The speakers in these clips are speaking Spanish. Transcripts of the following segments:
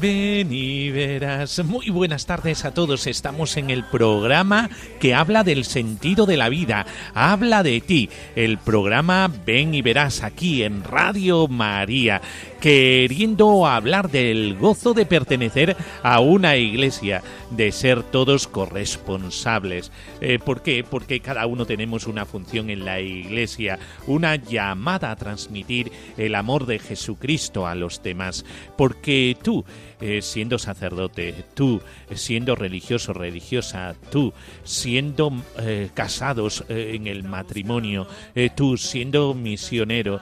Ven y verás. Muy buenas tardes a todos. Estamos en el programa que habla del sentido de la vida. Habla de ti. El programa Ven y verás aquí en Radio María. Queriendo hablar del gozo de pertenecer a una iglesia, de ser todos corresponsables. Eh, ¿Por qué? Porque cada uno tenemos una función en la iglesia, una llamada a transmitir el amor de Jesucristo a los demás. Porque tú, eh, siendo sacerdote, tú, eh, siendo religioso, religiosa, tú, siendo eh, casados en el matrimonio, tú, siendo misionero,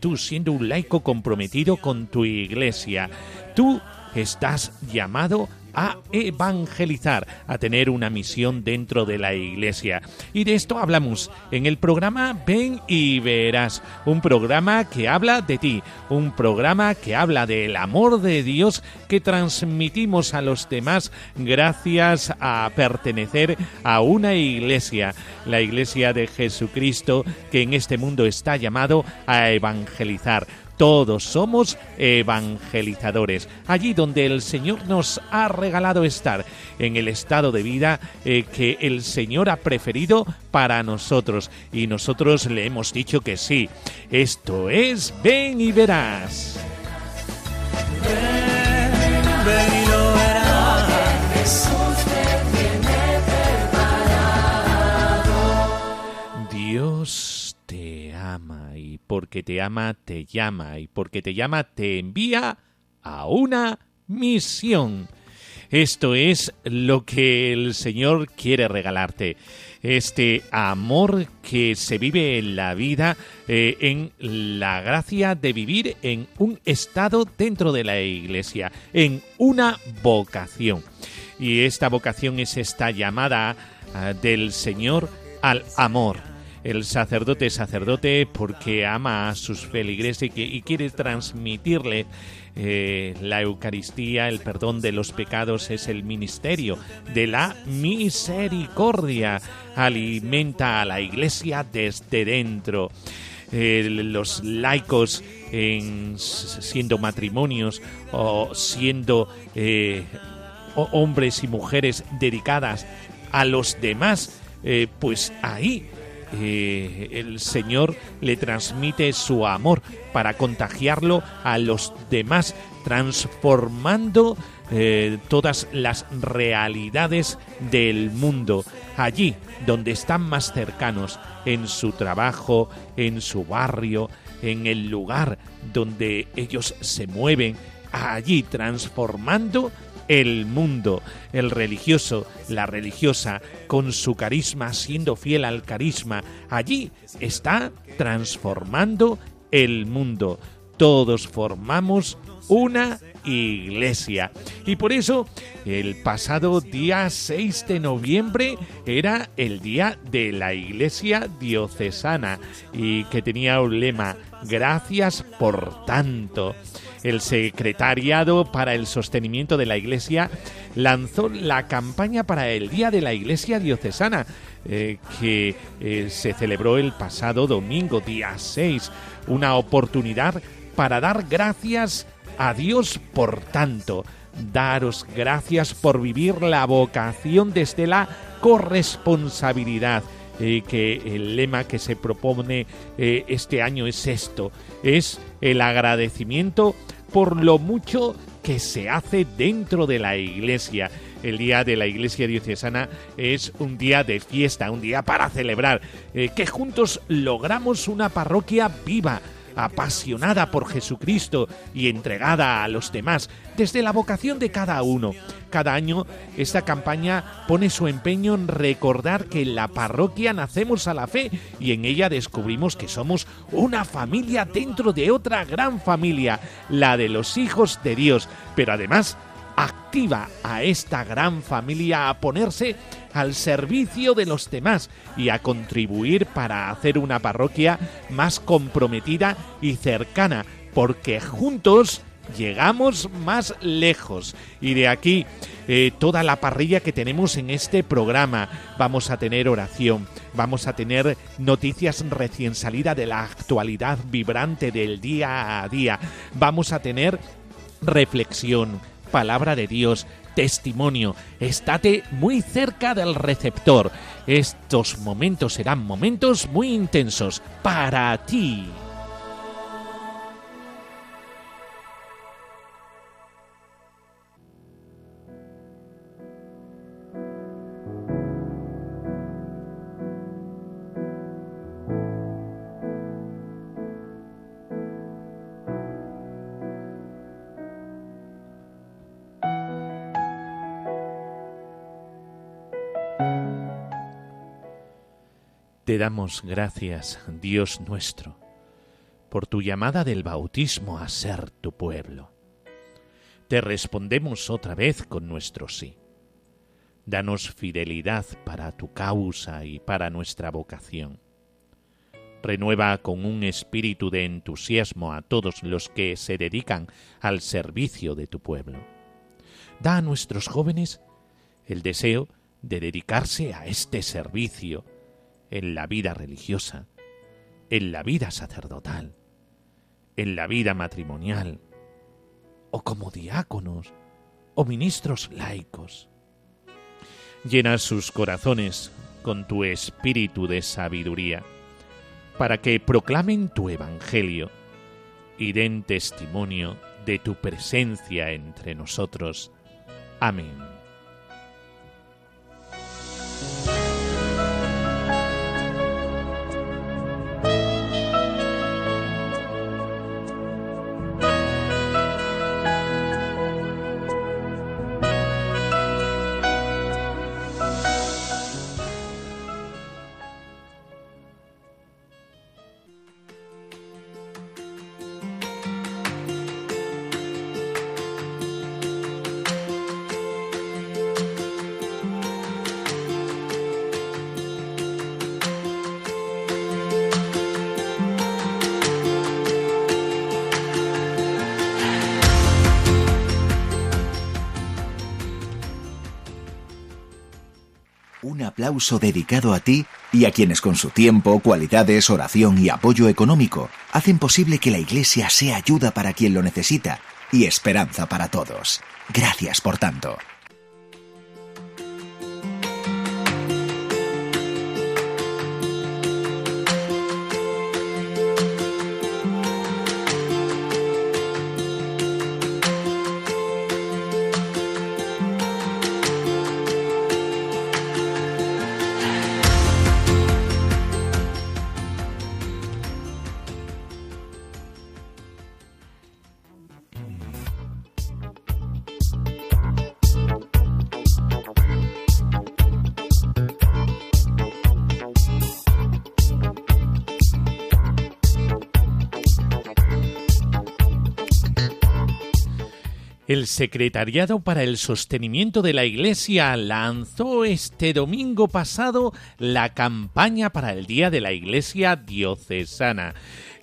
tú, siendo un laico comprometido con tu iglesia, tú estás llamado a evangelizar, a tener una misión dentro de la iglesia. Y de esto hablamos en el programa Ven y Verás, un programa que habla de ti, un programa que habla del amor de Dios que transmitimos a los demás gracias a pertenecer a una iglesia, la iglesia de Jesucristo que en este mundo está llamado a evangelizar. Todos somos evangelizadores. Allí donde el Señor nos ha regalado estar, en el estado de vida eh, que el Señor ha preferido para nosotros. Y nosotros le hemos dicho que sí. Esto es Ven y verás. Ven, porque te ama te llama y porque te llama te envía a una misión. Esto es lo que el Señor quiere regalarte. Este amor que se vive en la vida, eh, en la gracia de vivir en un estado dentro de la iglesia, en una vocación. Y esta vocación es esta llamada ah, del Señor al amor. El sacerdote es sacerdote porque ama a sus feligreses y, quiere transmitirle eh, la Eucaristía, el perdón de los pecados es el ministerio de la misericordia. Alimenta a la iglesia desde dentro. Eh, los laicos en- siendo matrimonios o siendo eh, hombres y mujeres dedicadas a los demás, pues ahí eh, el Señor le transmite su amor para contagiarlo a los demás, transformando eh, todas las realidades del mundo, allí donde están más cercanos, en su trabajo, en su barrio, en el lugar donde ellos se mueven, allí transformando el mundo, el religioso, la religiosa, con su carisma, siendo fiel al carisma, allí está transformando el mundo. Todos formamos una iglesia. Y por eso el pasado día 6 de noviembre era el día de la iglesia diocesana y que tenía un lema, gracias por tanto. El Secretariado para el Sostenimiento de la Iglesia lanzó la campaña para el Día de la Iglesia Diocesana, eh, que eh, se celebró el pasado domingo, día 6, una oportunidad para dar gracias a Dios por tanto. Daros gracias por vivir la vocación desde la corresponsabilidad. eh, que el lema que se propone este año es esto, es el agradecimiento por lo mucho que se hace dentro de la iglesia. El día de la Iglesia Diocesana es un día de fiesta, un día para celebrar, eh, que juntos logramos una parroquia viva, apasionada por Jesucristo y entregada a los demás, desde la vocación de cada uno. Cada año esta campaña pone su empeño en recordar que en la parroquia nacemos a la fe y en ella descubrimos que somos una familia dentro de otra gran familia, la de los hijos de Dios, pero además activa a esta gran familia a ponerse al servicio de los demás y a contribuir para hacer una parroquia más comprometida y cercana, porque juntos llegamos más lejos. Y de aquí eh, toda la parrilla que tenemos en este programa. Vamos a tener oración, vamos a tener noticias recién salida de la actualidad vibrante del día a día, vamos a tener reflexión, palabra de Dios, testimonio. Estate muy cerca del receptor. Estos momentos serán momentos muy intensos para ti. Te damos gracias, Dios nuestro, por tu llamada del bautismo a ser tu pueblo. Te respondemos otra vez con nuestro sí. Danos fidelidad para tu causa y para nuestra vocación. Renueva con un espíritu de entusiasmo a todos los que se dedican al servicio de tu pueblo. Da a nuestros jóvenes el deseo de dedicarse a este servicio en la vida religiosa, en la vida sacerdotal, en la vida matrimonial, o como diáconos o ministros laicos. Llena sus corazones con tu espíritu de sabiduría, para que proclamen tu evangelio y den testimonio de tu presencia entre nosotros. Amén. Aplauso dedicado a ti y a quienes con su tiempo, cualidades, oración y apoyo económico hacen posible que la Iglesia sea ayuda para quien lo necesita y esperanza para todos. Gracias por tanto. Secretariado para el Sostenimiento de la Iglesia lanzó este domingo pasado la campaña para el Día de la Iglesia Diocesana,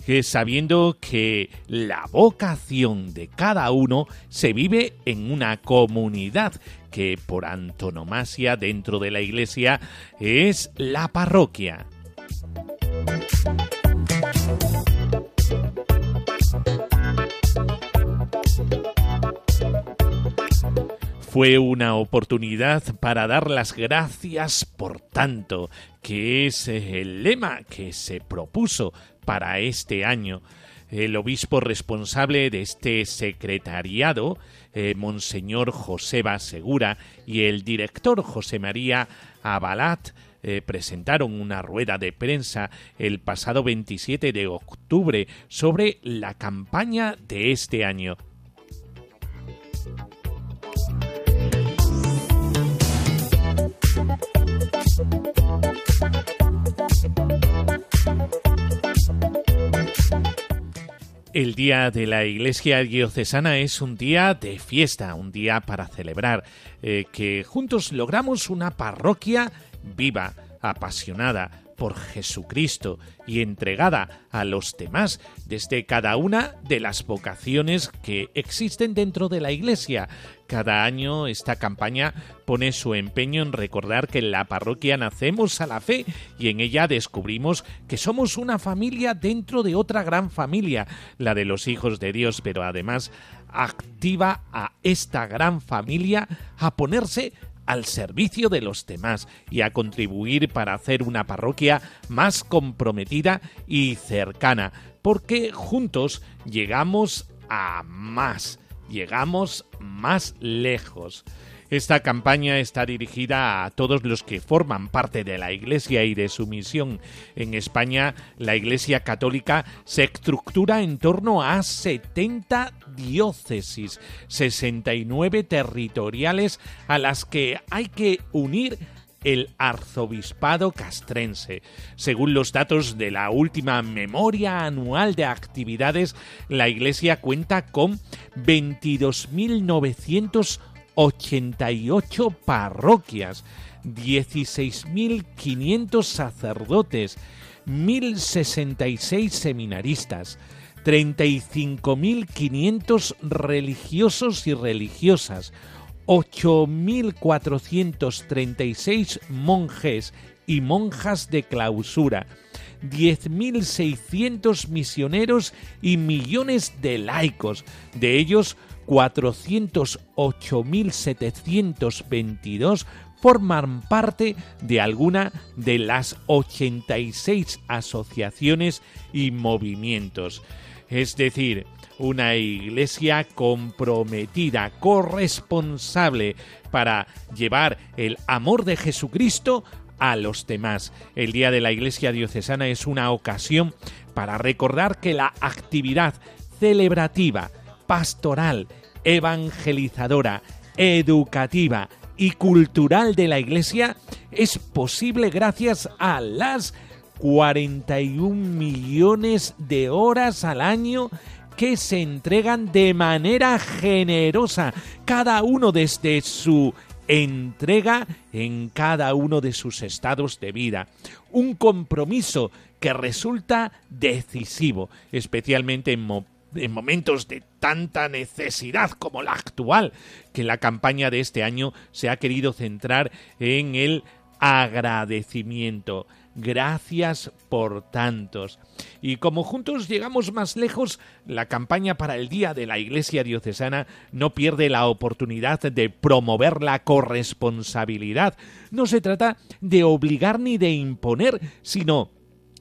que sabiendo que la vocación de cada uno se vive en una comunidad que por antonomasia dentro de la Iglesia es la parroquia. Fue una oportunidad para dar las gracias por tanto, que es el lema que se propuso para este año. El obispo responsable de este secretariado, eh, Monseñor Joseba Segura, y el director José María Abalat, eh, presentaron una rueda de prensa el pasado 27 de octubre sobre la campaña de este año. El día de la Iglesia Diocesana es un día de fiesta, un día para celebrar, eh, que juntos logramos una parroquia viva, apasionada, por Jesucristo y entregada a los demás desde cada una de las vocaciones que existen dentro de la Iglesia. Cada año esta campaña pone su empeño en recordar que en la parroquia nacemos a la fe y en ella descubrimos que somos una familia dentro de otra gran familia, la de los hijos de Dios, pero además activa a esta gran familia a ponerse al servicio de los demás y a contribuir para hacer una parroquia más comprometida y cercana, porque juntos llegamos a más, llegamos más lejos. Esta campaña está dirigida a todos los que forman parte de la Iglesia y de su misión. En España, la Iglesia Católica se estructura en torno a 70 diócesis, 69 territoriales a las que hay que unir el arzobispado castrense. Según los datos de la última memoria anual de actividades, la Iglesia cuenta con 22.900 88 parroquias, 16.500 sacerdotes, 1.066 seminaristas, 35.500 religiosos y religiosas, 8.436 monjes y monjas de clausura, 10.600 misioneros y millones de laicos, de ellos 408.722 forman parte de alguna de las 86 asociaciones y movimientos. Es decir, una iglesia comprometida, corresponsable para llevar el amor de Jesucristo a los demás. El Día de la Iglesia Diocesana es una ocasión para recordar que la actividad celebrativa, pastoral, evangelizadora, educativa y cultural de la Iglesia es posible gracias a las 41 millones de horas al año que se entregan de manera generosa, cada uno desde su entrega en cada uno de sus estados de vida. Un compromiso que resulta decisivo, especialmente en, en momentos de tanta necesidad como la actual, que la campaña de este año se ha querido centrar en el agradecimiento. Gracias por tantos. Y como juntos llegamos más lejos, la campaña para el Día de la Iglesia Diocesana no pierde la oportunidad de promover la corresponsabilidad. No se trata de obligar ni de imponer, sino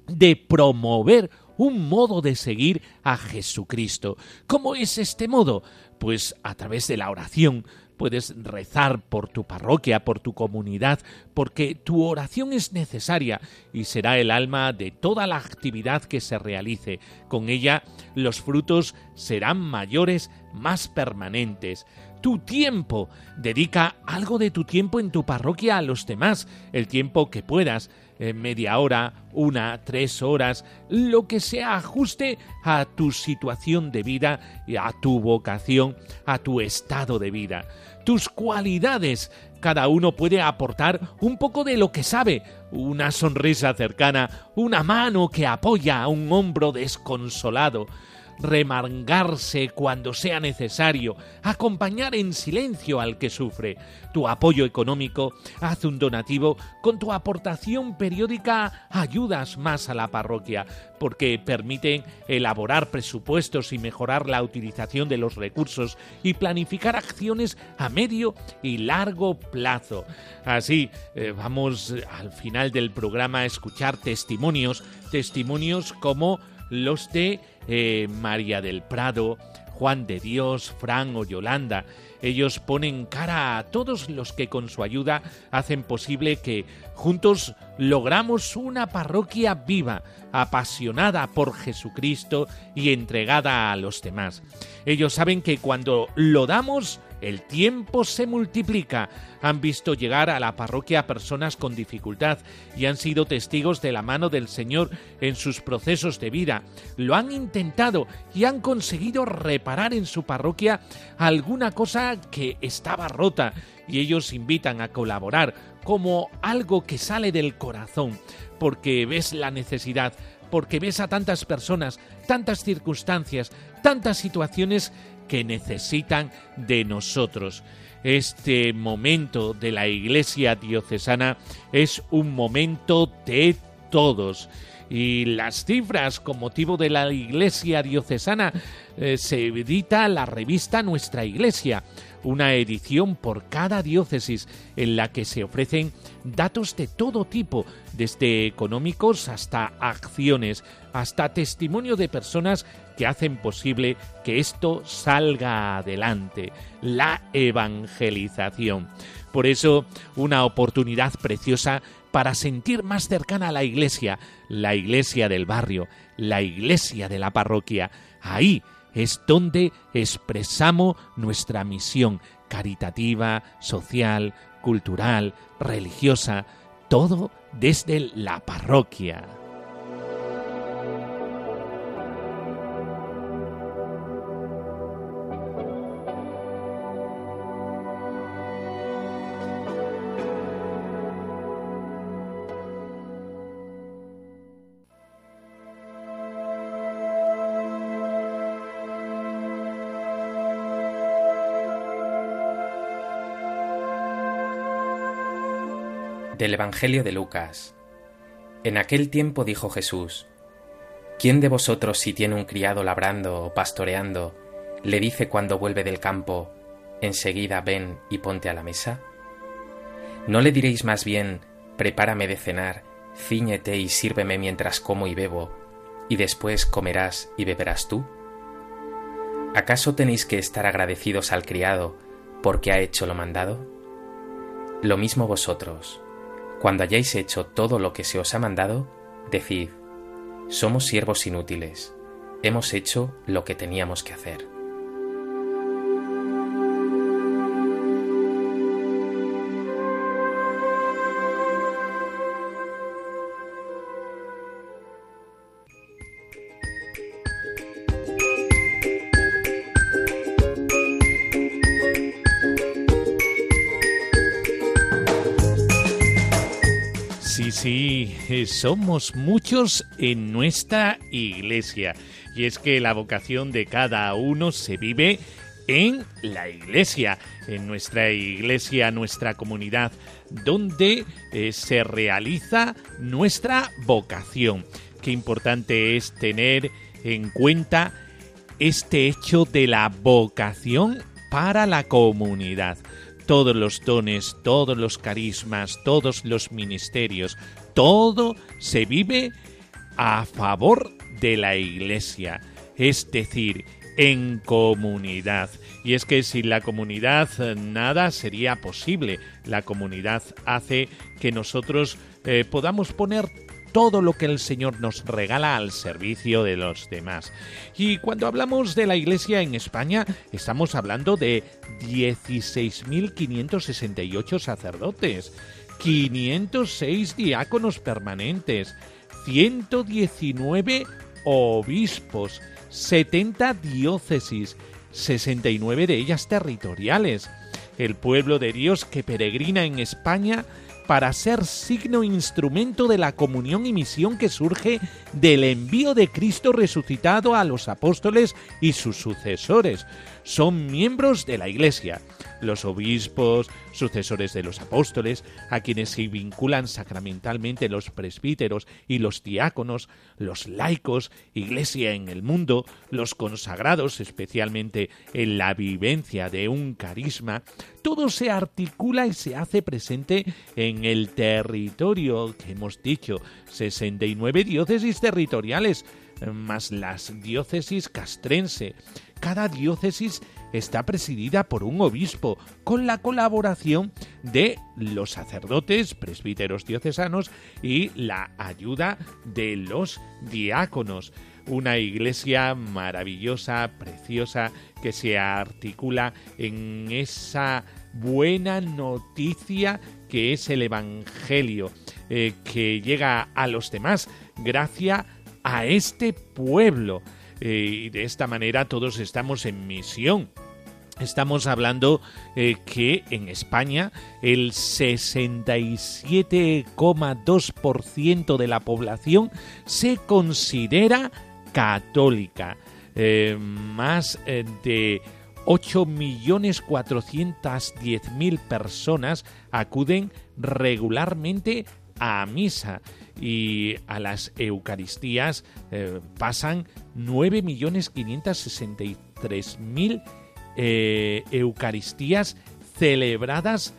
de promover un modo de seguir a Jesucristo. ¿Cómo es este modo? Pues a través de la oración, puedes rezar por tu parroquia, por tu comunidad, porque tu oración es necesaria y será el alma de toda la actividad que se realice. Con ella los frutos serán mayores, más permanentes. Tu tiempo. Dedica algo de tu tiempo en tu parroquia a los demás, el tiempo que puedas eh, media hora, una, tres horas, lo que se ajuste a tu situación de vida, a tu vocación, a tu estado de vida. Tus cualidades, cada uno puede aportar un poco de lo que sabe, una sonrisa cercana, una mano que apoya a un hombro desconsolado, remangarse cuando sea necesario, acompañar en silencio al que sufre. Tu apoyo económico, haz un donativo, con tu aportación periódica ayudas más a la parroquia, porque permiten elaborar presupuestos y mejorar la utilización de los recursos y planificar acciones a medio y largo plazo. Así, eh, vamos al final del programa a escuchar testimonios, testimonios como los de eh, María del Prado, Juan de Dios, Fran o Yolanda. Ellos ponen cara a todos los que con su ayuda hacen posible que juntos logramos una parroquia viva, apasionada por Jesucristo y entregada a los demás. Ellos saben que cuando lo damos, el tiempo se multiplica. Han visto llegar a la parroquia personas con dificultad y han sido testigos de la mano del Señor en sus procesos de vida. Lo han intentado y han conseguido reparar en su parroquia alguna cosa que estaba rota y ellos invitan a colaborar como algo que sale del corazón porque ves la necesidad, porque ves a tantas personas, tantas circunstancias, tantas situaciones que necesitan de nosotros. Este momento de la Iglesia diocesana es un momento de todos. Y las cifras con motivo de la Iglesia diocesana eh, se edita la revista Nuestra Iglesia, una edición por cada diócesis en la que se ofrecen datos de todo tipo, desde económicos hasta acciones, hasta testimonio de personas que hacen posible que esto salga adelante, la evangelización. Por eso, una oportunidad preciosa para sentir más cercana a la iglesia, la iglesia del barrio, la iglesia de la parroquia. Ahí es donde expresamos nuestra misión caritativa, social, cultural, religiosa, todo desde la parroquia. Del Evangelio de Lucas. En aquel tiempo dijo Jesús, ¿quién de vosotros si tiene un criado labrando o pastoreando, le dice cuando vuelve del campo, enseguida ven y ponte a la mesa? ¿No le diréis más bien, prepárame de cenar, ciñete y sírveme mientras como y bebo, y después comerás y beberás tú? ¿Acaso tenéis que estar agradecidos al criado porque ha hecho lo mandado? Lo mismo vosotros cuando hayáis hecho todo lo que se os ha mandado, decid, somos siervos inútiles, hemos hecho lo que teníamos que hacer. Somos muchos en nuestra iglesia. Y es que la vocación de cada uno se vive en la iglesia, en nuestra iglesia, nuestra comunidad, donde eh, se realiza nuestra vocación. Qué importante es tener en cuenta este hecho de la vocación para la comunidad todos los dones, todos los carismas, todos los ministerios, todo se vive a favor de la Iglesia, es decir, en comunidad. Y es que sin la comunidad nada sería posible. La comunidad hace que nosotros eh, podamos poner todo lo que el Señor nos regala al servicio de los demás. Y cuando hablamos de la Iglesia en España, estamos hablando de 16.568 sacerdotes, 506 diáconos permanentes, 119 obispos, 70 diócesis, 69 de ellas territoriales. El pueblo de Dios que peregrina en España para ser signo e instrumento de la comunión y misión que surge del envío de Cristo resucitado a los apóstoles y sus sucesores. Son miembros de la Iglesia los obispos, sucesores de los apóstoles, a quienes se vinculan sacramentalmente los presbíteros y los diáconos, los laicos, iglesia en el mundo, los consagrados, especialmente en la vivencia de un carisma, todo se articula y se hace presente en el territorio que hemos dicho, 69 diócesis territoriales, más las diócesis castrense. Cada diócesis está presidida por un obispo, con la colaboración de los sacerdotes, presbíteros diocesanos y la ayuda de los diáconos. Una iglesia maravillosa, preciosa, que se articula en esa buena noticia que es el Evangelio, eh, que llega a los demás gracias a este pueblo. Eh, y de esta manera todos estamos en misión. Estamos hablando eh, que en España el 67,2% de la población se considera católica. Eh, más de 8.410.000 personas acuden regularmente a misa y a las Eucaristías eh, pasan 9.563.000 eh, Eucaristías celebradas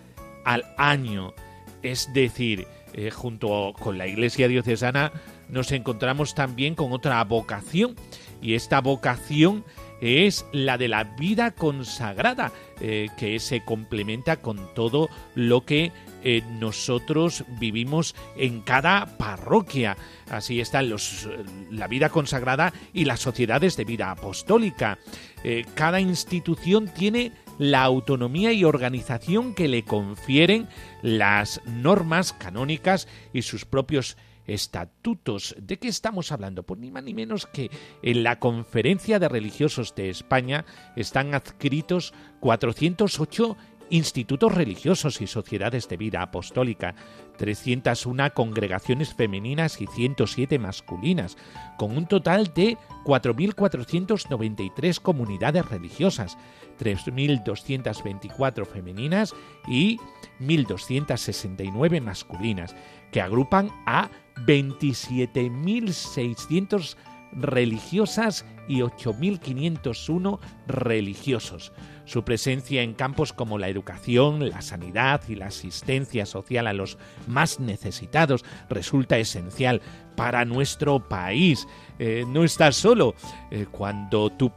al año. Es decir, eh, junto con la Iglesia diocesana nos encontramos también con otra vocación y esta vocación es la de la vida consagrada, que se complementa con todo lo que eh, nosotros vivimos en cada parroquia. Así están los, la vida consagrada y las sociedades de vida apostólica. Eh, cada institución tiene la autonomía y organización que le confieren las normas canónicas y sus propios estatutos. ¿De qué estamos hablando? Pues ni más ni menos que en la Conferencia de Religiosos de España están adscritos 408 institutos religiosos y sociedades de vida apostólica, 301 congregaciones femeninas y 107 masculinas, con un total de 4.493 comunidades religiosas, 3.224 femeninas y 1.269 masculinas, que agrupan a 27.600 religiosas y 8.501 religiosos. Su presencia en campos como la educación, la sanidad y la asistencia social a los más necesitados resulta esencial para nuestro país. Eh, no estás solo eh, cuando tú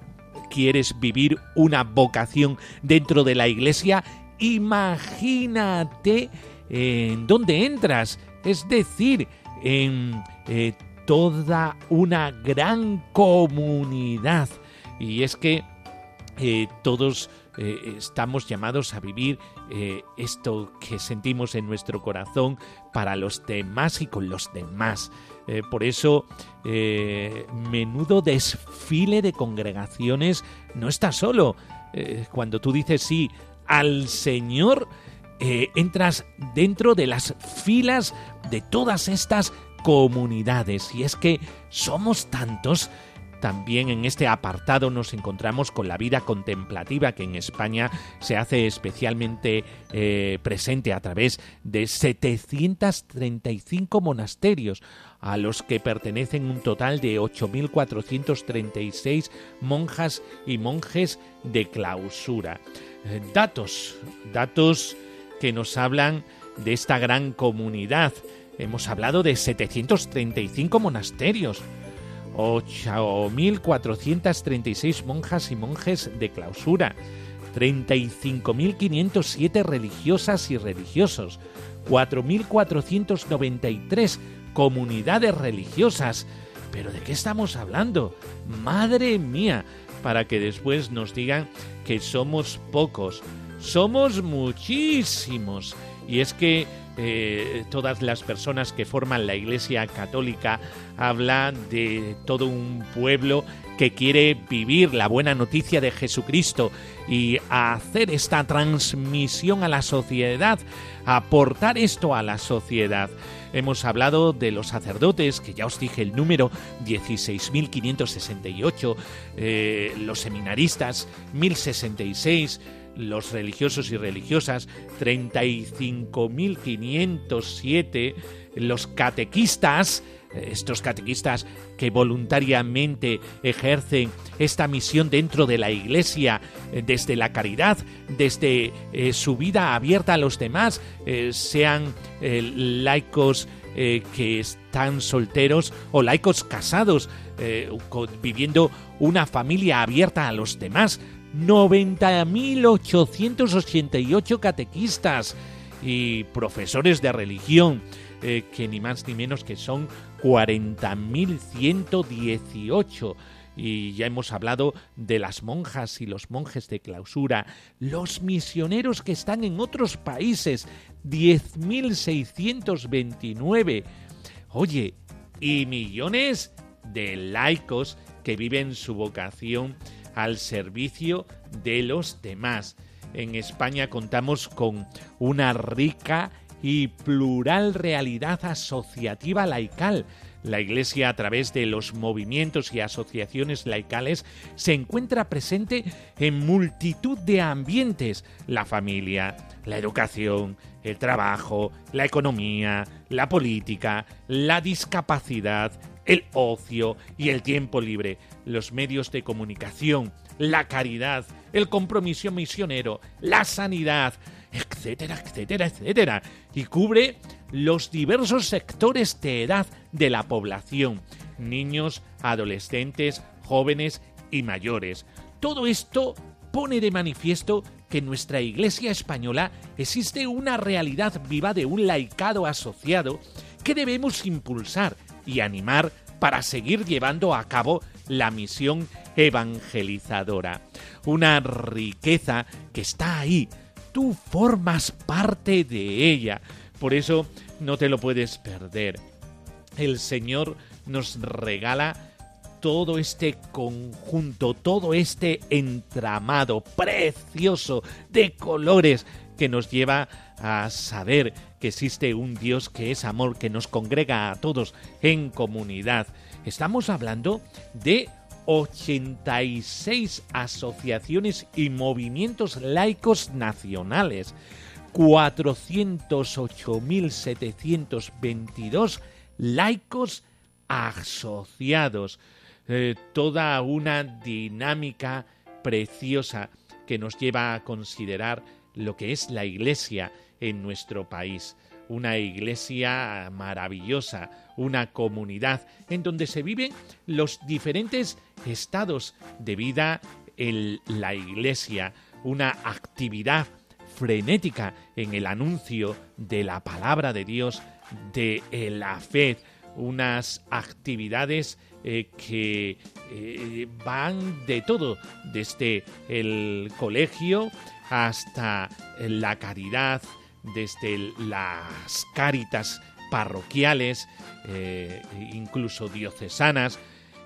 quieres vivir una vocación dentro de la iglesia. Imagínate en dónde entras, es decir, en eh, toda una gran comunidad. Y es que eh, todos eh, estamos llamados a vivir eh, esto que sentimos en nuestro corazón para los demás y con los demás. por eso, menudo desfile de congregaciones no está solo. cuando tú dices sí al Señor, entras dentro de las filas de todas estas comunidades. Y es que somos tantos también en este apartado nos encontramos con la vida contemplativa que en España se hace especialmente eh, presente a través de 735 monasterios a los que pertenecen un total de 8.436 monjas y monjes de clausura. Eh, datos, datos que nos hablan de esta gran comunidad. Hemos hablado de 735 monasterios, 8.436 monjas y monjes de clausura, 35.507 religiosas y religiosos, 4.493 comunidades religiosas. ¿Pero de qué estamos hablando? Madre mía, para que después nos digan que somos pocos. Somos muchísimos. Y es que eh, todas las personas que forman la Iglesia Católica hablan de todo un pueblo que quiere vivir la buena noticia de Jesucristo y hacer esta transmisión a la sociedad, aportar esto a la sociedad. Hemos hablado de los sacerdotes, que ya os dije el número, 16.568, eh, los seminaristas, 1.066, los religiosos y religiosas, 35.507, los catequistas, estos catequistas que voluntariamente ejercen esta misión dentro de la Iglesia, eh, desde la caridad, desde eh, su vida abierta a los demás, eh, sean laicos eh, que están solteros o laicos casados, eh, viviendo una familia abierta a los demás. 90.888 catequistas y profesores de religión, eh, que ni más ni menos que son 40.118 y ya hemos hablado de las monjas y los monjes de clausura, los misioneros que están en otros países, 10.629. Oye, y millones de laicos que viven su vocación al servicio de los demás. En España contamos con una rica y plural realidad asociativa laical, la Iglesia, a través de los movimientos y asociaciones laicales, se encuentra presente en multitud de ambientes, la familia, la educación, el trabajo, la economía, la política, la discapacidad, el ocio y el tiempo libre, los medios de comunicación, la caridad, el compromiso misionero, la sanidad, etcétera, etcétera, etcétera, y cubre los diversos sectores de edad de la población, niños, adolescentes, jóvenes y mayores. Todo esto pone de manifiesto que en nuestra Iglesia española existe una realidad viva de un laicado asociado que debemos impulsar y animar para seguir llevando a cabo la misión evangelizadora. Una riqueza que está ahí, tú formas parte de ella. Por eso no te lo puedes perder. El Señor nos regala todo este conjunto, todo este entramado precioso de colores que nos lleva a saber existe un Dios que es amor, que nos congrega a todos en comunidad. Estamos hablando de 86 asociaciones y movimientos laicos nacionales, 408.722 laicos asociados, eh, toda una dinámica preciosa que nos lleva a considerar lo que es la Iglesia en nuestro país. Una iglesia maravillosa, una comunidad en donde se viven los diferentes estados de vida en la iglesia, una actividad frenética en el anuncio de la palabra de Dios, de la fe, unas actividades eh, que eh, van de todo, desde el colegio hasta la caridad, desde las cáritas parroquiales, eh, incluso diocesanas,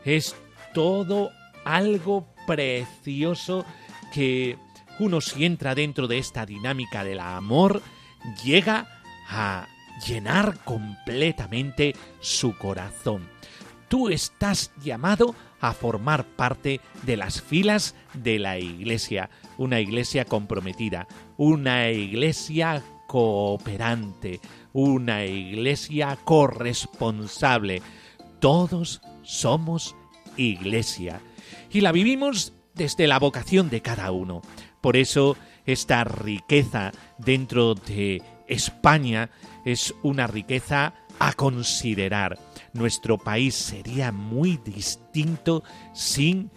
es todo algo precioso que uno si entra dentro de esta dinámica del amor, llega a llenar completamente su corazón. Tú estás llamado a formar parte de las filas de la iglesia, una iglesia comprometida, una iglesia cooperante, una iglesia corresponsable. Todos somos iglesia y la vivimos desde la vocación de cada uno. Por eso esta riqueza dentro de España es una riqueza a considerar. Nuestro país sería muy distinto sin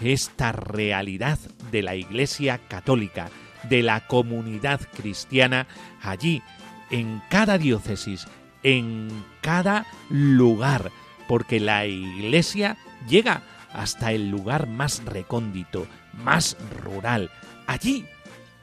esta realidad de la Iglesia Católica, de la comunidad cristiana allí, en cada diócesis, en cada lugar, porque la iglesia llega hasta el lugar más recóndito, más rural. Allí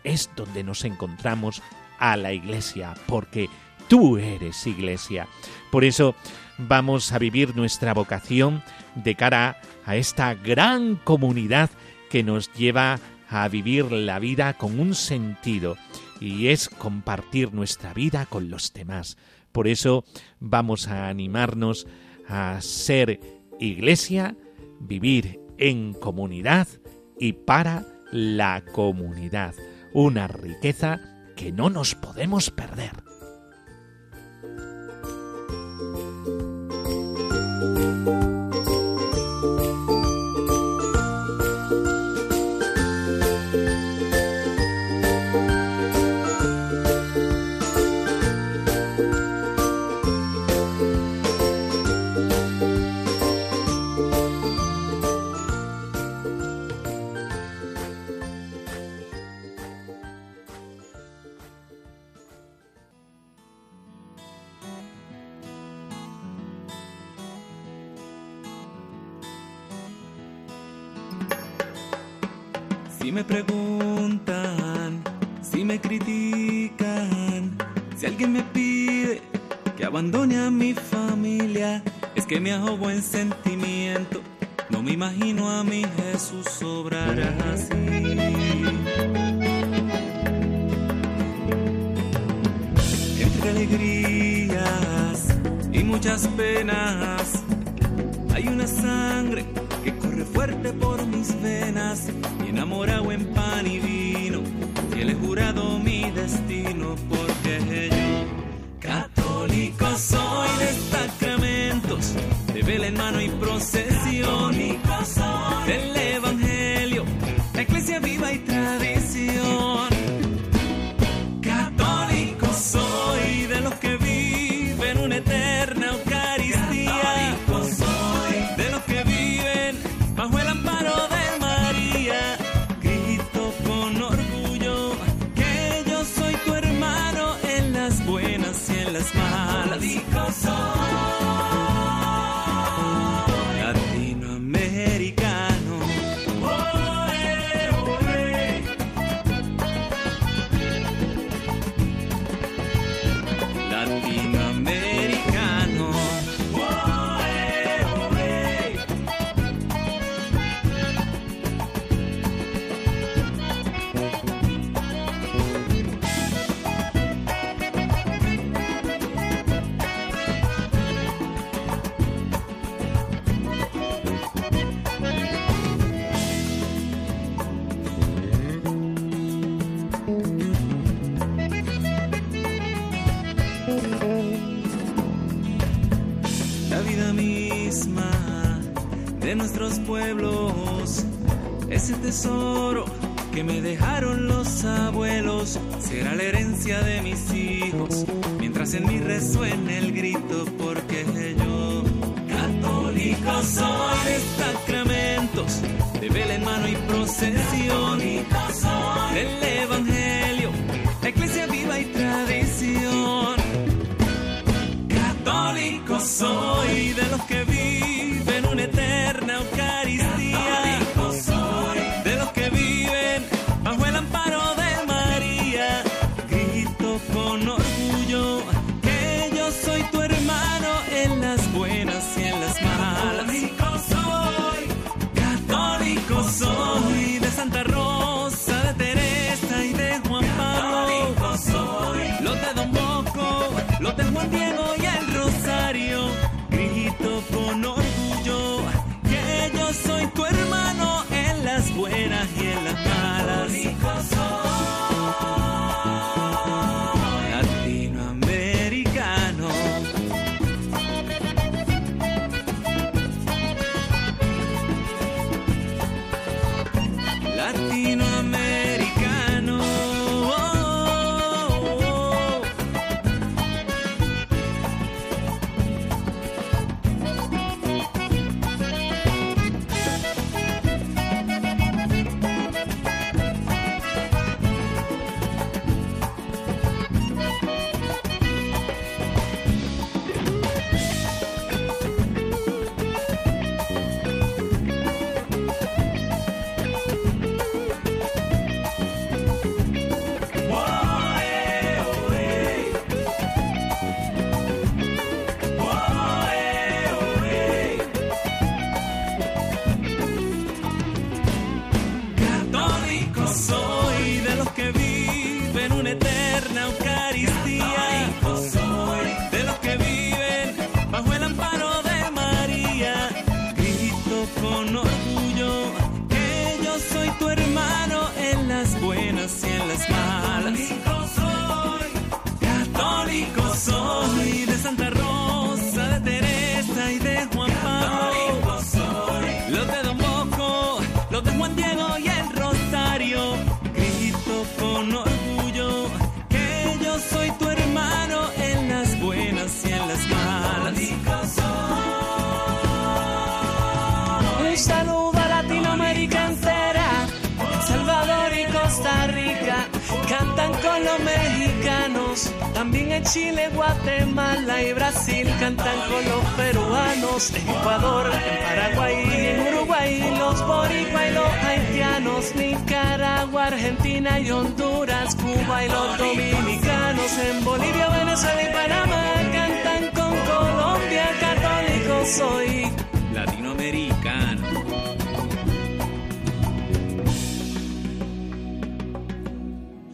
es donde nos encontramos a la iglesia, porque tú eres iglesia. Por eso vamos a vivir nuestra vocación de cara a esta gran comunidad que nos lleva a vivir la vida con un sentido y es compartir nuestra vida con los demás. Por eso vamos a animarnos a ser iglesia, vivir en comunidad y para la comunidad. Una riqueza que no nos podemos perder. pregou. Malas. Latinoamericano. Chile, Guatemala y Brasil cantan con los peruanos. En Ecuador, en Paraguay y en Uruguay, los boricua y los haitianos. Nicaragua, Argentina y Honduras, Cuba y los dominicanos. En Bolivia, Venezuela y Panamá cantan con Colombia. Católico soy latinoamericano.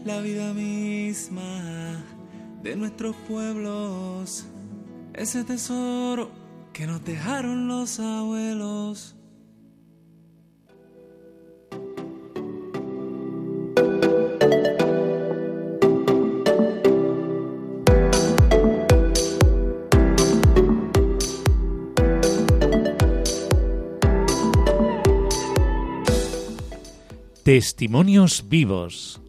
La vida misma de nuestros pueblos, ese tesoro que nos dejaron los abuelos. Testimonios vivos.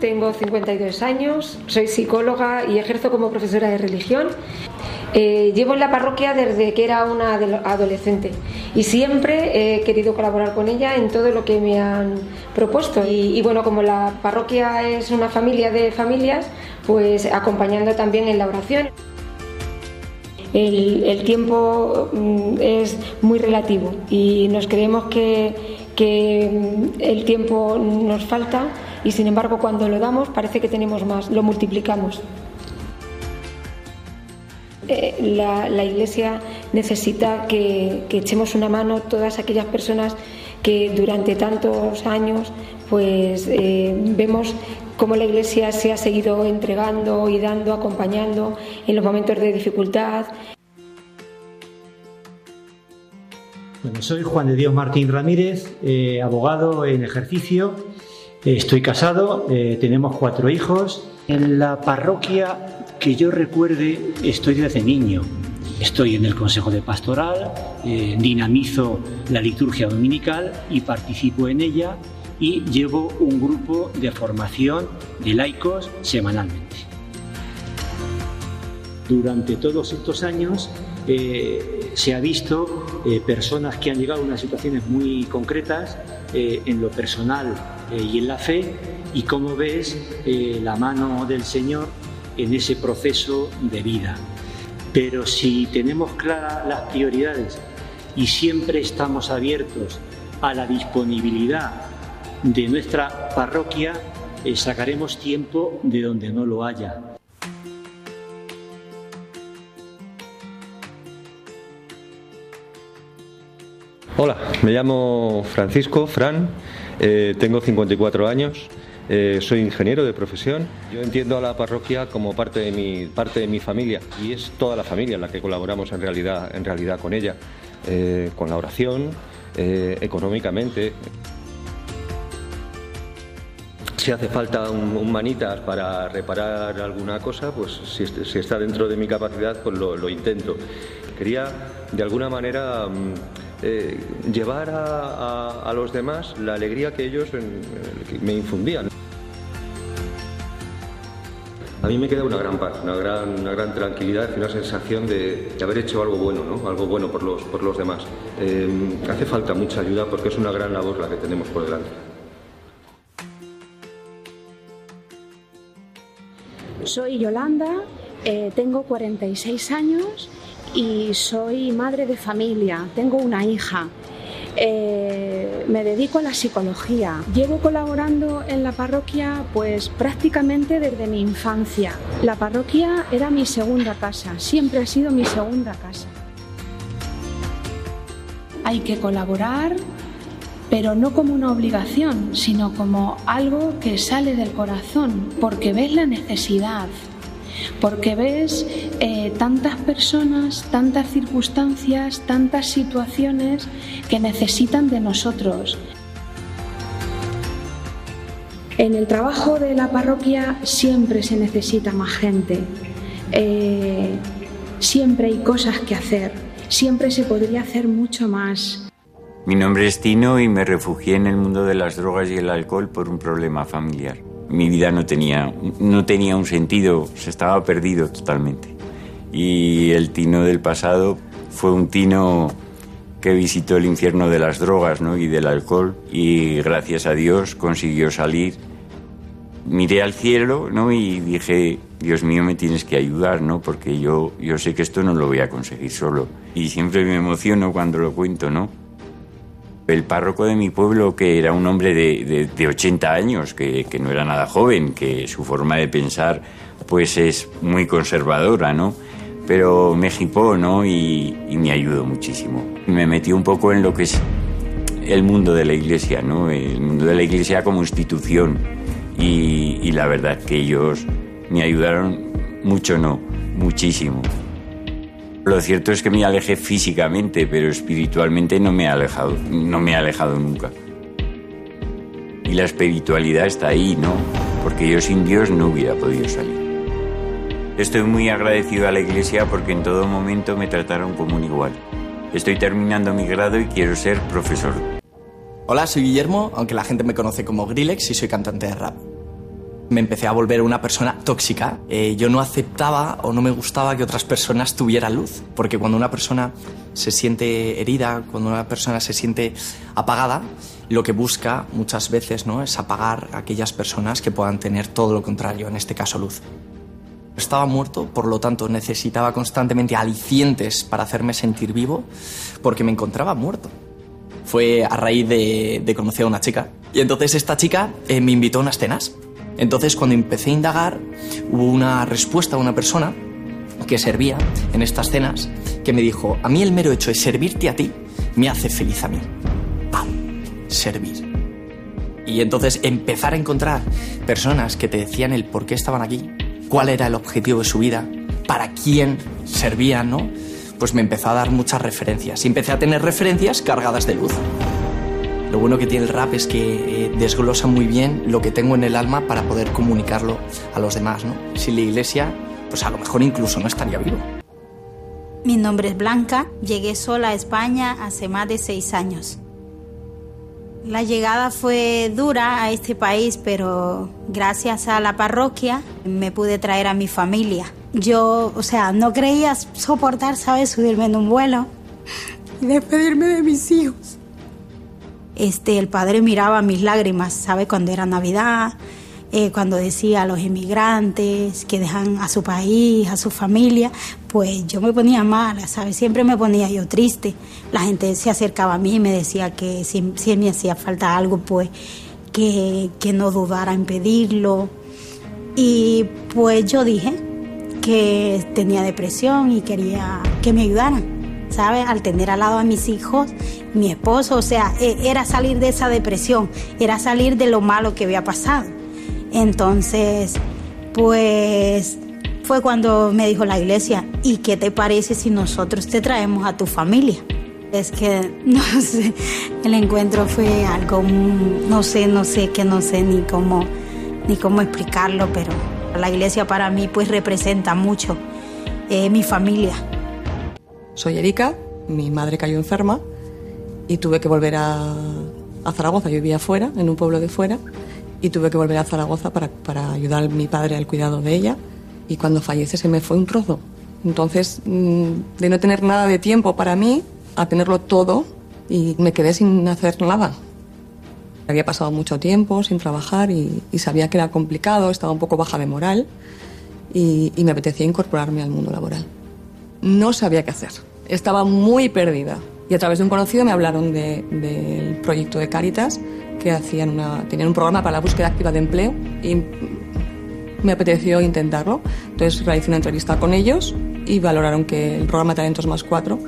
Tengo 52 años, soy psicóloga y ejerzo como profesora de religión. Eh, llevo en la parroquia desde que era una ado- adolescente y siempre he querido colaborar con ella en todo lo que me han propuesto. Y, bueno, como la parroquia es una familia de familias, pues acompañando también en la oración. El, tiempo mm, es muy relativo y nos creemos que, que, mm, el tiempo nos falta y sin embargo cuando lo damos parece que tenemos más, lo multiplicamos. Eh, la, Iglesia necesita que, que echemos una mano todas aquellas personas que durante tantos años pues eh, vemos cómo la Iglesia se ha seguido entregando y dando, acompañando en los momentos de dificultad. Bueno, soy Juan de Dios Martín Ramírez, eh, abogado en ejercicio. Eh, estoy casado, eh, tenemos cuatro hijos. En la parroquia que yo recuerde estoy desde niño. Estoy en el Consejo de Pastoral, eh, dinamizo la liturgia dominical y participo en ella y llevo un grupo de formación de laicos semanalmente. Durante todos estos años se ha visto personas que han llegado a unas situaciones muy concretas en lo personal eh, y en la fe y cómo ves eh, la mano del Señor en ese proceso de vida. Pero si tenemos claras las prioridades y siempre estamos abiertos a la disponibilidad de nuestra parroquia, eh, sacaremos tiempo de donde no lo haya. Hola, me llamo Francisco, Fran, eh, tengo 54 años, eh, soy ingeniero de profesión. Yo entiendo a la parroquia como parte de mi, parte de mi familia y es toda la familia la que colaboramos en realidad, en realidad con ella, eh, con la oración, eh, económicamente. Si hace falta un, manitas para reparar alguna cosa, pues si está dentro de mi capacidad, pues lo, lo intento. Quería, de alguna manera, mm, eh, llevar a, a- los demás la alegría que ellos me infundían. A mí me queda una gran paz, una gran, una gran tranquilidad y una sensación de, de haber hecho algo bueno, ¿no? algo bueno por los, por los demás. Eh, hace falta mucha ayuda porque es una gran labor la que tenemos por delante. Soy Yolanda, eh, tengo 46 años y soy madre de familia. Tengo una hija. Eh, me dedico a la psicología. Llevo colaborando en la parroquia pues prácticamente desde mi infancia. La parroquia era mi segunda casa, siempre ha sido mi segunda casa. Hay que colaborar, pero no como una obligación, sino como algo que sale del corazón, porque ves la necesidad, porque ves eh, tantas personas, tantas circunstancias, tantas situaciones que necesitan de nosotros. En el trabajo de la parroquia siempre se necesita más gente, Eh, siempre hay cosas que hacer, siempre se podría hacer mucho más. Mi nombre es Tino y me refugié en el mundo de las drogas y el alcohol por un problema familiar. Mi vida no tenía, no tenía un sentido, se estaba perdido totalmente. Y el Tino del pasado fue un Tino que visitó el infierno de las drogas ¿no? y del alcohol y gracias a Dios consiguió salir. Miré al cielo ¿no? y dije, Dios mío, me tienes que ayudar, ¿no? porque yo, yo sé que esto no lo voy a conseguir solo. Y siempre me emociono cuando lo cuento, ¿no? El párroco de mi pueblo, que era un hombre de, de, de 80 años, que, que, no era nada joven, que su forma de pensar pues es muy conservadora, ¿no? Pero me hipó, ¿no? Y, y, me ayudó muchísimo. Me metió un poco en lo que es el mundo de la iglesia, ¿no? El mundo de la iglesia como institución. Y, y la verdad que ellos me ayudaron mucho, no, muchísimo. Lo cierto es que me alejé físicamente, pero espiritualmente no me he alejado, no me he alejado nunca. Y la espiritualidad está ahí, ¿no? Porque yo sin Dios no hubiera podido salir. Estoy muy agradecido a la iglesia porque en todo momento me trataron como un igual. Estoy terminando mi grado y quiero ser profesor. Hola, soy Guillermo, aunque la gente me conoce como Grillex y soy cantante de rap me empecé a volver una persona tóxica. Eh, yo no aceptaba o no me gustaba que otras personas tuvieran luz, porque cuando una persona se siente herida, cuando una persona se siente apagada, lo que busca muchas veces ¿no? es apagar a aquellas personas que puedan tener todo lo contrario, en este caso luz. Estaba muerto, por lo tanto necesitaba constantemente alicientes para hacerme sentir vivo, porque me encontraba muerto. Fue a raíz de, conocer a una chica. Y entonces esta chica eh, me invitó a unas cenas entonces, cuando empecé a indagar, hubo una respuesta de una persona que servía en estas cenas que me dijo, a mí el mero hecho de servirte a ti me hace feliz a mí. ¡Pam! Servir. Y entonces empezar a encontrar personas que te decían el por qué estaban aquí, cuál era el objetivo de su vida, para quién servían, ¿no? Pues me empezó a dar muchas referencias y empecé a tener referencias cargadas de luz. Lo bueno que tiene el rap es que eh, desglosa muy bien lo que tengo en el alma para poder comunicarlo a los demás, ¿no? Sin la iglesia, pues a lo mejor incluso no estaría vivo. Mi nombre es Blanca, llegué sola a España hace más de seis años. La llegada fue dura a este país, pero gracias a la parroquia me pude traer a mi familia. Yo, o sea, no creía soportar, ¿sabes?, subirme en un vuelo y despedirme de mis hijos este, el padre miraba mis lágrimas, ¿sabe? Cuando era Navidad, eh, cuando decía a los inmigrantes que dejan a su país, a su familia, pues yo me ponía mala, ¿sabe? Siempre me ponía yo triste. La gente se acercaba a mí y me decía que si, si me hacía falta algo, pues que, que no dudara en pedirlo. Y pues yo dije que tenía depresión y quería que me ayudaran. ¿Sabes? Al tener al lado a mis hijos, mi esposo, o sea, e, era salir de esa depresión, era salir de lo malo que había pasado. Entonces, pues fue cuando me dijo la iglesia, ¿y qué te parece si nosotros te traemos a tu familia? Es que, no sé, el encuentro fue algo, no sé, no sé, que no sé ni cómo, ni cómo explicarlo, pero la iglesia para mí pues representa mucho eh, mi familia. Soy Erika, mi madre cayó enferma y tuve que volver a, Zaragoza. Yo vivía fuera, en un pueblo de fuera, y tuve que volver a Zaragoza para, para ayudar a mi padre al cuidado de ella. Y cuando fallece se me fue un trozo. Entonces, mm, de no tener nada de tiempo para mí, a tenerlo todo, y me quedé sin hacer nada. Había pasado mucho tiempo sin trabajar y, sabía que era complicado, estaba un poco baja de moral y me apetecía incorporarme al mundo laboral no sabía qué hacer. Estaba muy perdida. Y a través de un conocido me hablaron del de, proyecto de Caritas, que hacían tenían un programa para la búsqueda activa de empleo y me apeteció intentarlo. Entonces realicé una entrevista con ellos y valoraron que el programa Talentos más 4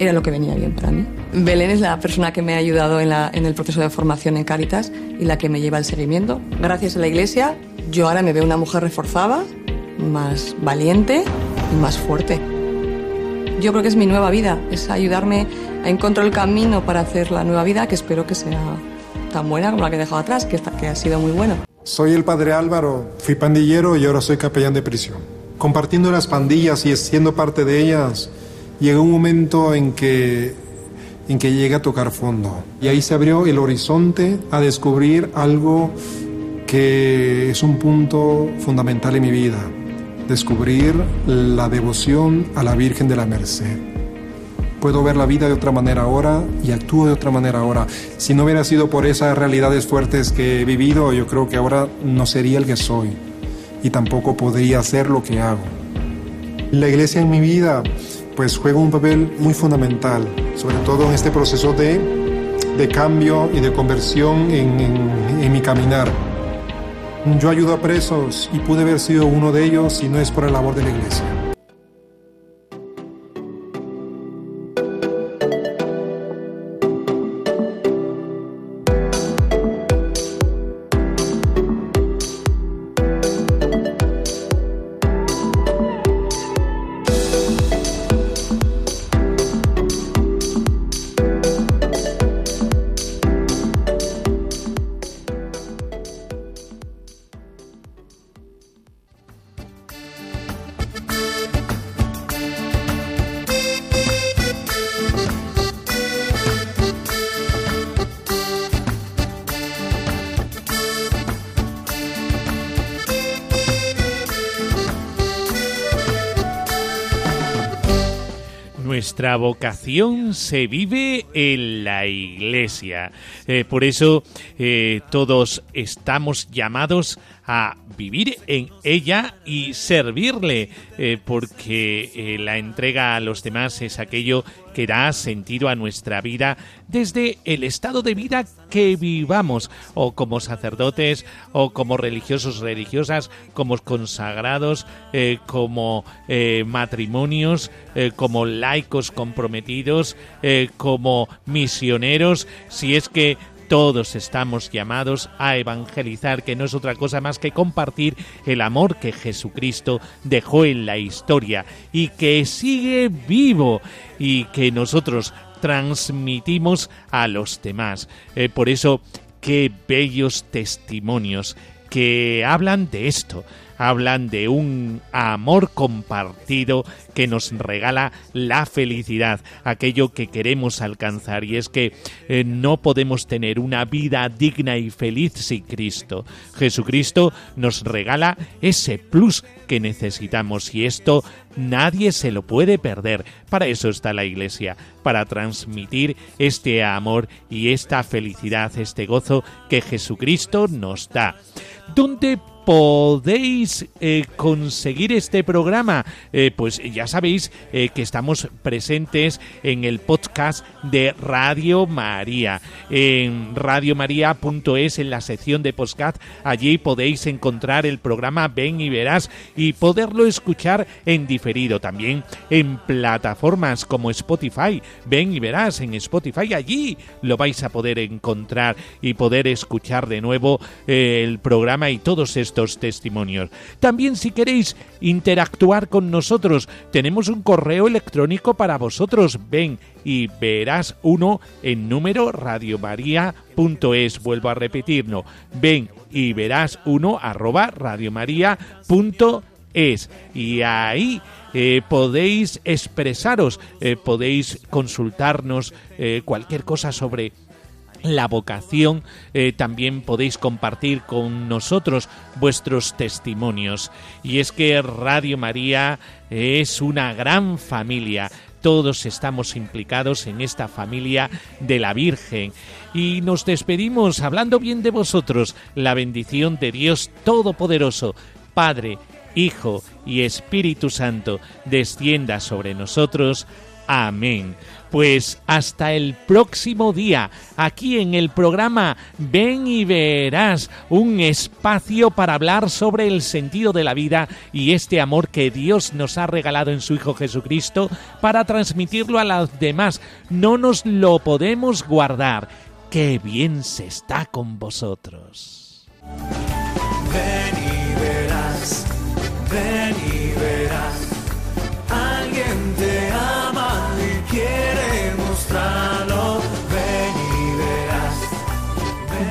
era lo que venía bien para mí. Belén es la persona que me ha ayudado en el proceso de formación en Caritas y la que me lleva el seguimiento. Gracias a la iglesia, yo ahora me veo una mujer reforzada, más valiente y más fuerte yo creo que es mi nueva vida, es ayudarme a encontrar el camino para hacer la nueva vida que espero que sea tan buena como la que he dejado atrás, que, que ha sido muy buena. Soy el padre Álvaro, fui pandillero y ahora soy capellán de prisión. Compartiendo las pandillas y siendo parte de ellas, llegó un momento en que en que llegue a tocar fondo. Y ahí se abrió el horizonte a descubrir algo que es un punto fundamental en mi vida, descubrir la devoción a la Virgen de la Merced. Puedo ver la vida de otra manera ahora y actúo de otra manera ahora. Si no hubiera sido por esas realidades fuertes que he vivido, yo creo que ahora no sería el que soy y tampoco podría hacer lo que hago. La iglesia en mi vida pues juega un papel muy fundamental, sobre todo en este proceso de, de cambio y de conversión en, en, en mi caminar. Yo ayudo a presos y pude haber sido uno de ellos si no es por la labor de la iglesia. Vocación se vive en la iglesia. Eh, por eso eh, todos estamos llamados a vivir en ella y servirle, eh, porque la entrega a los demás es aquello que da sentido a nuestra vida desde el estado de vida que vivamos, o como sacerdotes, o como religiosos, religiosas, como consagrados, eh, como matrimonios, como laicos comprometidos, como misioneros, si es que todos estamos llamados a evangelizar, que no es otra cosa más que compartir el amor que Jesucristo dejó en la historia y que sigue vivo y que nosotros transmitimos a los demás. Eh, por eso, qué bellos testimonios que hablan de esto, hablan de un amor compartido que nos regala la felicidad, aquello que queremos alcanzar. Y es que eh, no podemos tener una vida digna y feliz sin Cristo. Jesucristo nos regala ese plus que necesitamos y esto nadie se lo puede perder. Para eso está la Iglesia, para transmitir este amor y esta felicidad, este gozo que Jesucristo nos da. ¿Dónde podéis eh, conseguir este programa? Eh, pues ya sabéis eh, que estamos presentes en el podcast de Radio María, en radiomaria.es, en la sección de podcast. Allí podéis encontrar el programa Ven y Verás y poderlo escuchar en diferido. También en plataformas como Spotify. Ven y Verás en Spotify. Allí lo vais a poder encontrar y poder escuchar de nuevo el programa y todos estos testimonios. También si queréis interactuar con nosotros, tenemos un correo electrónico para vosotros. Ven y verás uno en número radiomaria.es. Vuelvo a repetirlo. Ven y verás uno arroba radiomaria.es. Y ahí eh, podéis expresaros, eh, podéis consultarnos eh, cualquier cosa sobre la vocación, eh, también podéis compartir con nosotros vuestros testimonios. Y es que Radio María es una gran familia. Todos estamos implicados en esta familia de la Virgen. Y nos despedimos hablando bien de vosotros. La bendición de Dios Todopoderoso, Padre, Hijo y Espíritu Santo, descienda sobre nosotros. Amén. Pues hasta el próximo día, aquí en el programa Ven y verás, un espacio para hablar sobre el sentido de la vida y este amor que Dios nos ha regalado en su Hijo Jesucristo para transmitirlo a los demás. No nos lo podemos guardar. Qué bien se está con vosotros. Ven y verás, ven